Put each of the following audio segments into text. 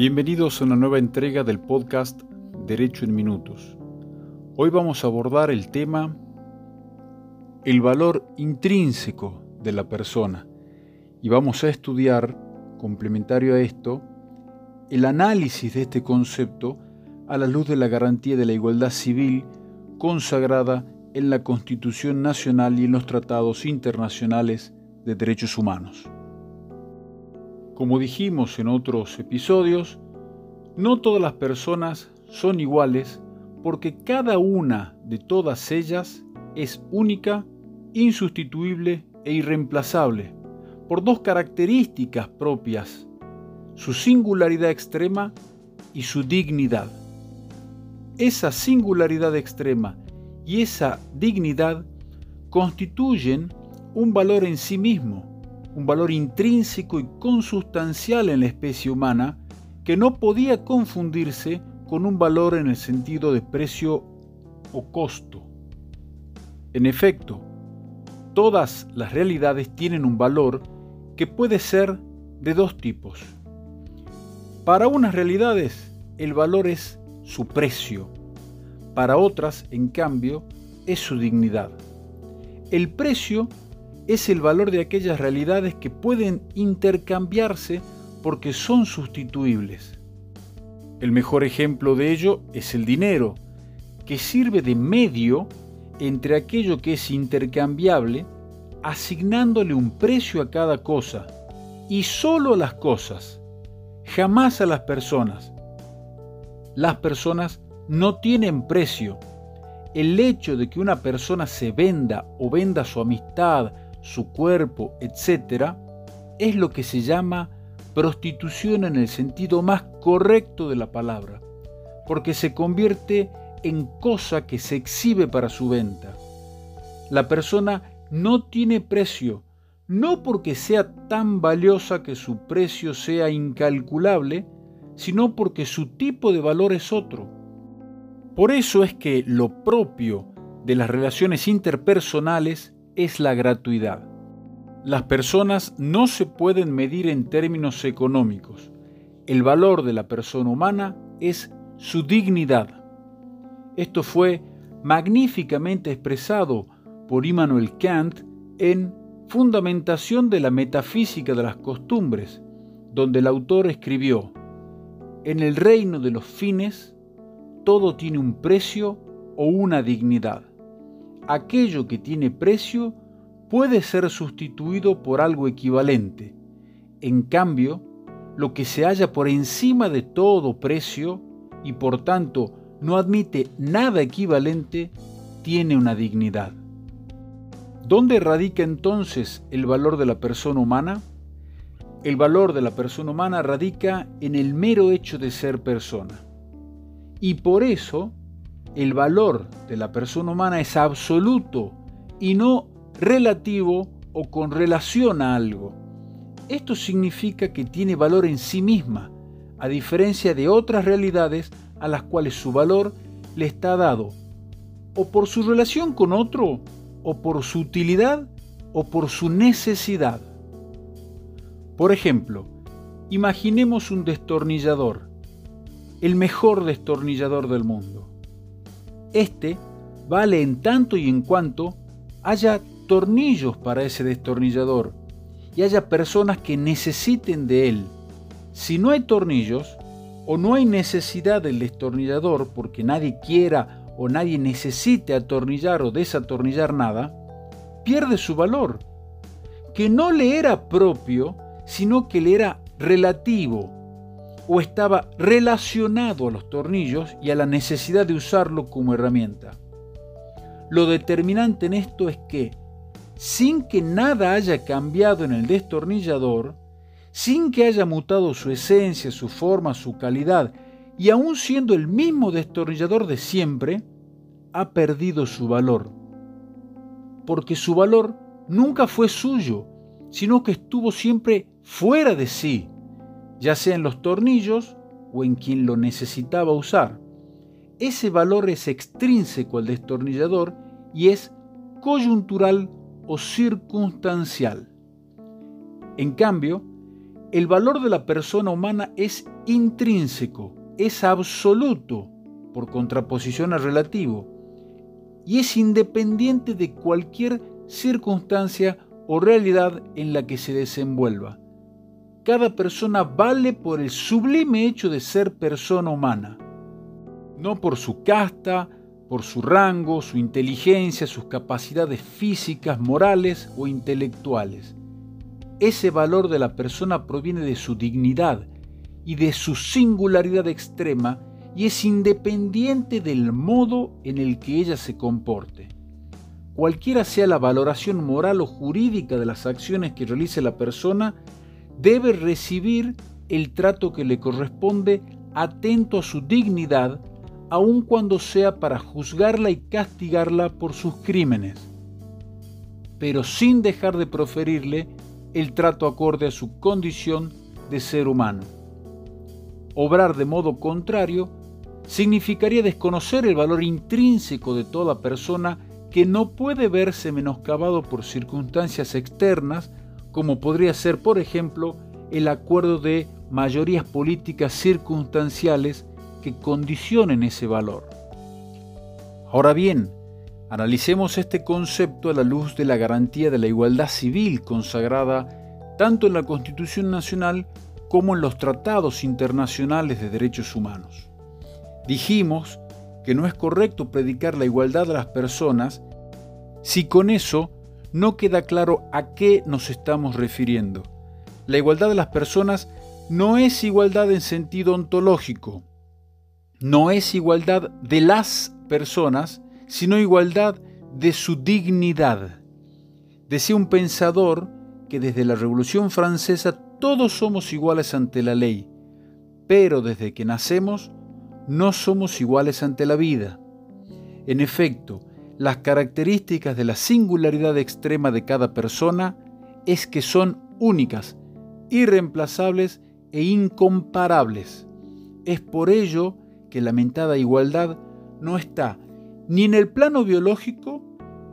Bienvenidos a una nueva entrega del podcast Derecho en Minutos. Hoy vamos a abordar el tema el valor intrínseco de la persona y vamos a estudiar, complementario a esto, el análisis de este concepto a la luz de la garantía de la igualdad civil consagrada en la Constitución Nacional y en los tratados internacionales de derechos humanos. Como dijimos en otros episodios, no todas las personas son iguales porque cada una de todas ellas es única, insustituible e irreemplazable por dos características propias, su singularidad extrema y su dignidad. Esa singularidad extrema y esa dignidad constituyen un valor en sí mismo un valor intrínseco y consustancial en la especie humana que no podía confundirse con un valor en el sentido de precio o costo. En efecto, todas las realidades tienen un valor que puede ser de dos tipos. Para unas realidades el valor es su precio, para otras, en cambio, es su dignidad. El precio es el valor de aquellas realidades que pueden intercambiarse porque son sustituibles. El mejor ejemplo de ello es el dinero, que sirve de medio entre aquello que es intercambiable, asignándole un precio a cada cosa, y solo a las cosas, jamás a las personas. Las personas no tienen precio. El hecho de que una persona se venda o venda su amistad, su cuerpo, etc., es lo que se llama prostitución en el sentido más correcto de la palabra, porque se convierte en cosa que se exhibe para su venta. La persona no tiene precio, no porque sea tan valiosa que su precio sea incalculable, sino porque su tipo de valor es otro. Por eso es que lo propio de las relaciones interpersonales es la gratuidad. Las personas no se pueden medir en términos económicos. El valor de la persona humana es su dignidad. Esto fue magníficamente expresado por Immanuel Kant en Fundamentación de la Metafísica de las Costumbres, donde el autor escribió, En el reino de los fines, todo tiene un precio o una dignidad aquello que tiene precio puede ser sustituido por algo equivalente. En cambio, lo que se halla por encima de todo precio y por tanto no admite nada equivalente, tiene una dignidad. ¿Dónde radica entonces el valor de la persona humana? El valor de la persona humana radica en el mero hecho de ser persona. Y por eso el valor de la persona humana es absoluto y no relativo o con relación a algo. Esto significa que tiene valor en sí misma, a diferencia de otras realidades a las cuales su valor le está dado o por su relación con otro, o por su utilidad, o por su necesidad. Por ejemplo, imaginemos un destornillador, el mejor destornillador del mundo. Este vale en tanto y en cuanto haya tornillos para ese destornillador y haya personas que necesiten de él. Si no hay tornillos o no hay necesidad del destornillador porque nadie quiera o nadie necesite atornillar o desatornillar nada, pierde su valor, que no le era propio, sino que le era relativo o estaba relacionado a los tornillos y a la necesidad de usarlo como herramienta. Lo determinante en esto es que, sin que nada haya cambiado en el destornillador, sin que haya mutado su esencia, su forma, su calidad, y aún siendo el mismo destornillador de siempre, ha perdido su valor. Porque su valor nunca fue suyo, sino que estuvo siempre fuera de sí, ya sea en los tornillos o en quien lo necesitaba usar. Ese valor es extrínseco al destornillador y es coyuntural o circunstancial. En cambio, el valor de la persona humana es intrínseco, es absoluto, por contraposición al relativo, y es independiente de cualquier circunstancia o realidad en la que se desenvuelva. Cada persona vale por el sublime hecho de ser persona humana, no por su casta, por su rango, su inteligencia, sus capacidades físicas, morales o intelectuales. Ese valor de la persona proviene de su dignidad y de su singularidad extrema y es independiente del modo en el que ella se comporte. Cualquiera sea la valoración moral o jurídica de las acciones que realice la persona, debe recibir el trato que le corresponde atento a su dignidad, aun cuando sea para juzgarla y castigarla por sus crímenes, pero sin dejar de proferirle el trato acorde a su condición de ser humano. Obrar de modo contrario significaría desconocer el valor intrínseco de toda persona que no puede verse menoscabado por circunstancias externas, como podría ser, por ejemplo, el acuerdo de mayorías políticas circunstanciales que condicionen ese valor. Ahora bien, Analicemos este concepto a la luz de la garantía de la igualdad civil consagrada tanto en la Constitución Nacional como en los tratados internacionales de derechos humanos. Dijimos que no es correcto predicar la igualdad de las personas si con eso no queda claro a qué nos estamos refiriendo. La igualdad de las personas no es igualdad en sentido ontológico, no es igualdad de las personas, sino igualdad de su dignidad. Decía un pensador que desde la Revolución Francesa todos somos iguales ante la ley, pero desde que nacemos no somos iguales ante la vida. En efecto, las características de la singularidad extrema de cada persona es que son únicas, irreemplazables e incomparables. Es por ello que la mentada igualdad no está ni en el plano biológico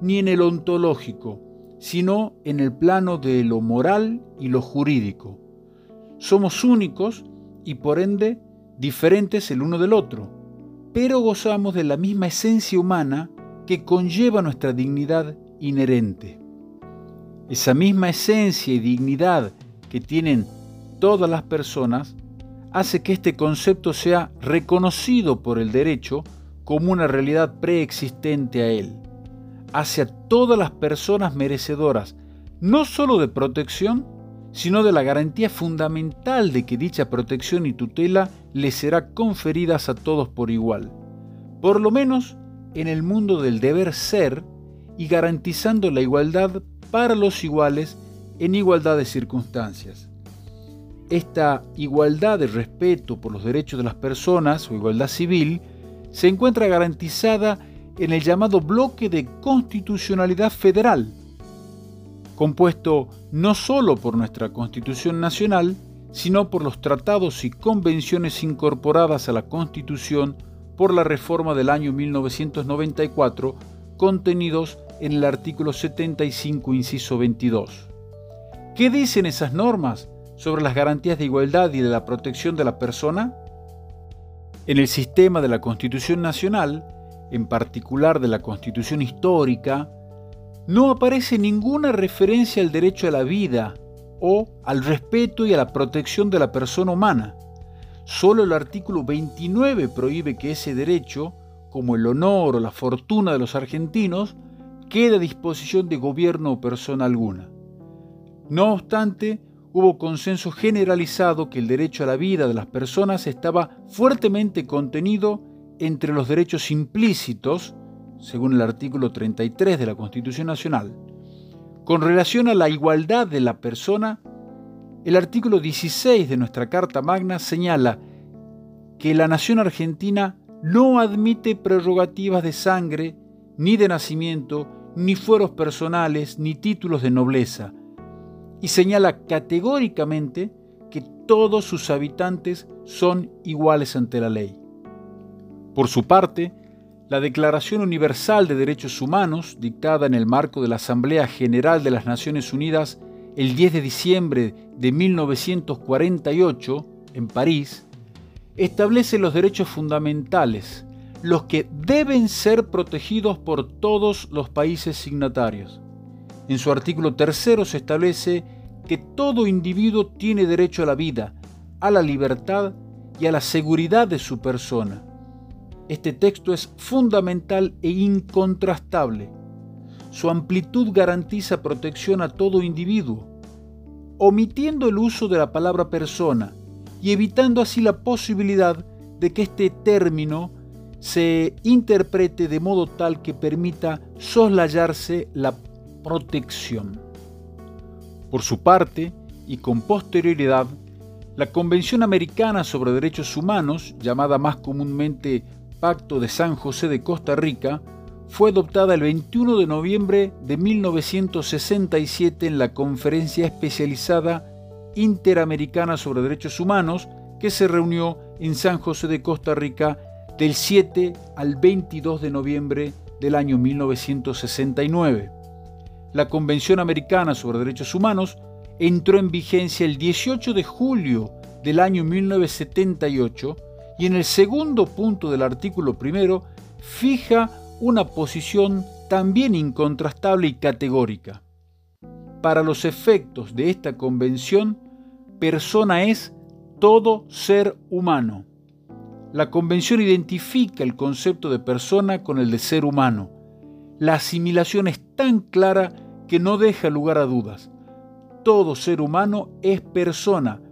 ni en el ontológico, sino en el plano de lo moral y lo jurídico. Somos únicos y por ende diferentes el uno del otro, pero gozamos de la misma esencia humana que conlleva nuestra dignidad inherente. Esa misma esencia y dignidad que tienen todas las personas hace que este concepto sea reconocido por el derecho como una realidad preexistente a Él. Hace a todas las personas merecedoras no sólo de protección, sino de la garantía fundamental de que dicha protección y tutela les será conferidas a todos por igual, por lo menos en el mundo del deber ser y garantizando la igualdad para los iguales en igualdad de circunstancias. Esta igualdad de respeto por los derechos de las personas o igualdad civil se encuentra garantizada en el llamado bloque de constitucionalidad federal, compuesto no solo por nuestra Constitución Nacional, sino por los tratados y convenciones incorporadas a la Constitución por la reforma del año 1994, contenidos en el artículo 75, inciso 22. ¿Qué dicen esas normas sobre las garantías de igualdad y de la protección de la persona? En el sistema de la Constitución Nacional, en particular de la Constitución Histórica, no aparece ninguna referencia al derecho a la vida o al respeto y a la protección de la persona humana. Solo el artículo 29 prohíbe que ese derecho, como el honor o la fortuna de los argentinos, quede a disposición de gobierno o persona alguna. No obstante, hubo consenso generalizado que el derecho a la vida de las personas estaba fuertemente contenido entre los derechos implícitos, según el artículo 33 de la Constitución Nacional. Con relación a la igualdad de la persona, el artículo 16 de nuestra Carta Magna señala que la nación argentina no admite prerrogativas de sangre, ni de nacimiento, ni fueros personales, ni títulos de nobleza, y señala categóricamente que todos sus habitantes son iguales ante la ley. Por su parte, la Declaración Universal de Derechos Humanos, dictada en el marco de la Asamblea General de las Naciones Unidas el 10 de diciembre de 1948 en París establece los derechos fundamentales, los que deben ser protegidos por todos los países signatarios. En su artículo tercero se establece que todo individuo tiene derecho a la vida, a la libertad y a la seguridad de su persona. Este texto es fundamental e incontrastable. Su amplitud garantiza protección a todo individuo, omitiendo el uso de la palabra persona y evitando así la posibilidad de que este término se interprete de modo tal que permita soslayarse la protección. Por su parte, y con posterioridad, la Convención Americana sobre Derechos Humanos, llamada más comúnmente Pacto de San José de Costa Rica, fue adoptada el 21 de noviembre de 1967 en la Conferencia Especializada Interamericana sobre Derechos Humanos, que se reunió en San José de Costa Rica del 7 al 22 de noviembre del año 1969. La Convención Americana sobre Derechos Humanos entró en vigencia el 18 de julio del año 1978 y en el segundo punto del artículo primero fija una posición también incontrastable y categórica. Para los efectos de esta convención, persona es todo ser humano. La convención identifica el concepto de persona con el de ser humano. La asimilación es tan clara que no deja lugar a dudas. Todo ser humano es persona.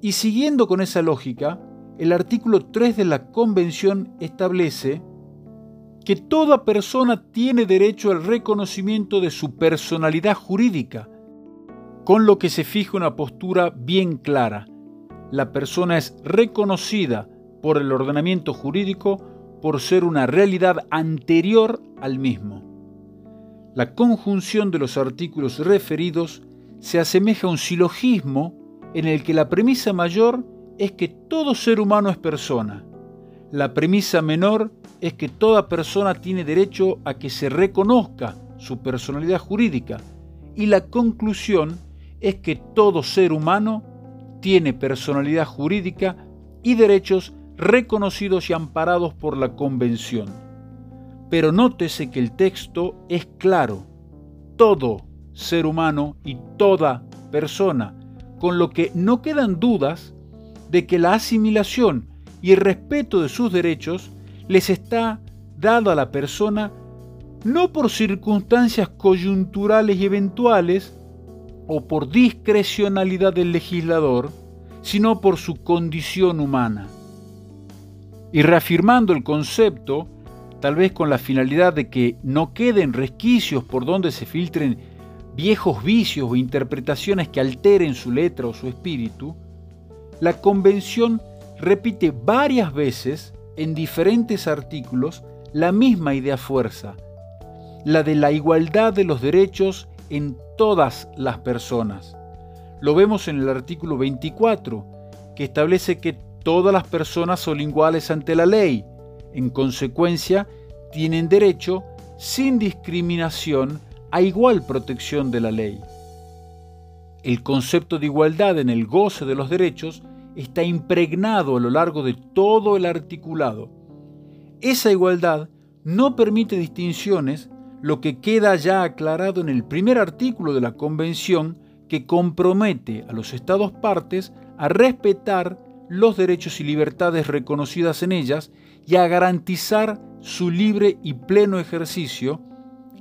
Y siguiendo con esa lógica, el artículo 3 de la convención establece que toda persona tiene derecho al reconocimiento de su personalidad jurídica, con lo que se fija una postura bien clara. La persona es reconocida por el ordenamiento jurídico por ser una realidad anterior al mismo. La conjunción de los artículos referidos se asemeja a un silogismo en el que la premisa mayor es que todo ser humano es persona. La premisa menor es que toda persona tiene derecho a que se reconozca su personalidad jurídica y la conclusión es que todo ser humano tiene personalidad jurídica y derechos reconocidos y amparados por la Convención. Pero nótese que el texto es claro. Todo ser humano y toda persona, con lo que no quedan dudas de que la asimilación y el respeto de sus derechos les está dado a la persona no por circunstancias coyunturales y eventuales o por discrecionalidad del legislador, sino por su condición humana. Y reafirmando el concepto, tal vez con la finalidad de que no queden resquicios por donde se filtren viejos vicios o interpretaciones que alteren su letra o su espíritu, la Convención repite varias veces en diferentes artículos la misma idea fuerza, la de la igualdad de los derechos en todas las personas. Lo vemos en el artículo 24, que establece que todas las personas son iguales ante la ley. En consecuencia, tienen derecho, sin discriminación, a igual protección de la ley. El concepto de igualdad en el goce de los derechos está impregnado a lo largo de todo el articulado. Esa igualdad no permite distinciones, lo que queda ya aclarado en el primer artículo de la Convención que compromete a los Estados partes a respetar los derechos y libertades reconocidas en ellas y a garantizar su libre y pleno ejercicio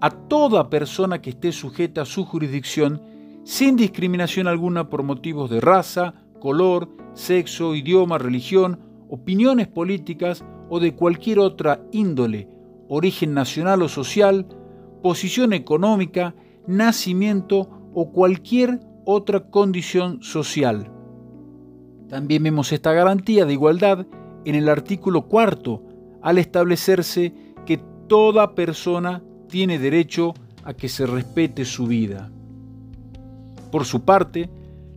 a toda persona que esté sujeta a su jurisdicción sin discriminación alguna por motivos de raza, color, sexo, idioma, religión, opiniones políticas o de cualquier otra índole, origen nacional o social, posición económica, nacimiento o cualquier otra condición social. También vemos esta garantía de igualdad en el artículo cuarto, al establecerse que toda persona tiene derecho a que se respete su vida. Por su parte,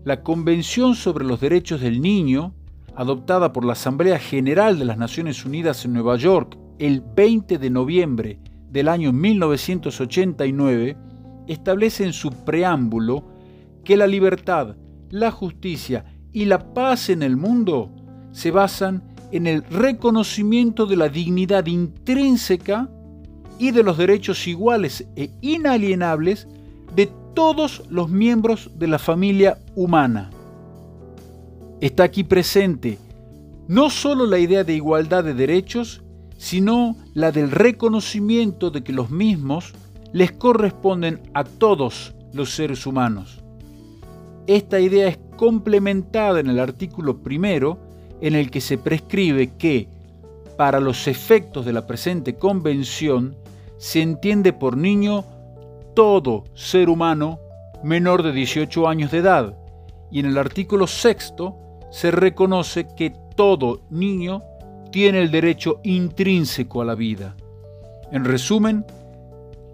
la Convención sobre los Derechos del Niño, adoptada por la Asamblea General de las Naciones Unidas en Nueva York el 20 de noviembre del año 1989, establece en su preámbulo que la libertad la justicia y la paz en el mundo se basan en el reconocimiento de la dignidad intrínseca y de los derechos iguales e inalienables de todos los miembros de la familia humana. Está aquí presente no solo la idea de igualdad de derechos, sino la del reconocimiento de que los mismos les corresponden a todos los seres humanos. Esta idea es complementada en el artículo primero, en el que se prescribe que, para los efectos de la presente convención, se entiende por niño todo ser humano menor de 18 años de edad, y en el artículo sexto se reconoce que todo niño tiene el derecho intrínseco a la vida. En resumen,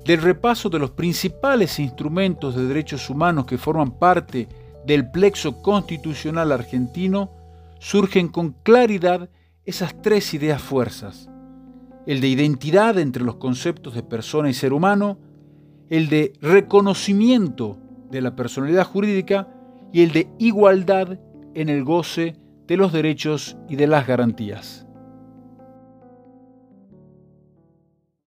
del repaso de los principales instrumentos de derechos humanos que forman parte del plexo constitucional argentino, surgen con claridad esas tres ideas fuerzas. El de identidad entre los conceptos de persona y ser humano, el de reconocimiento de la personalidad jurídica y el de igualdad en el goce de los derechos y de las garantías.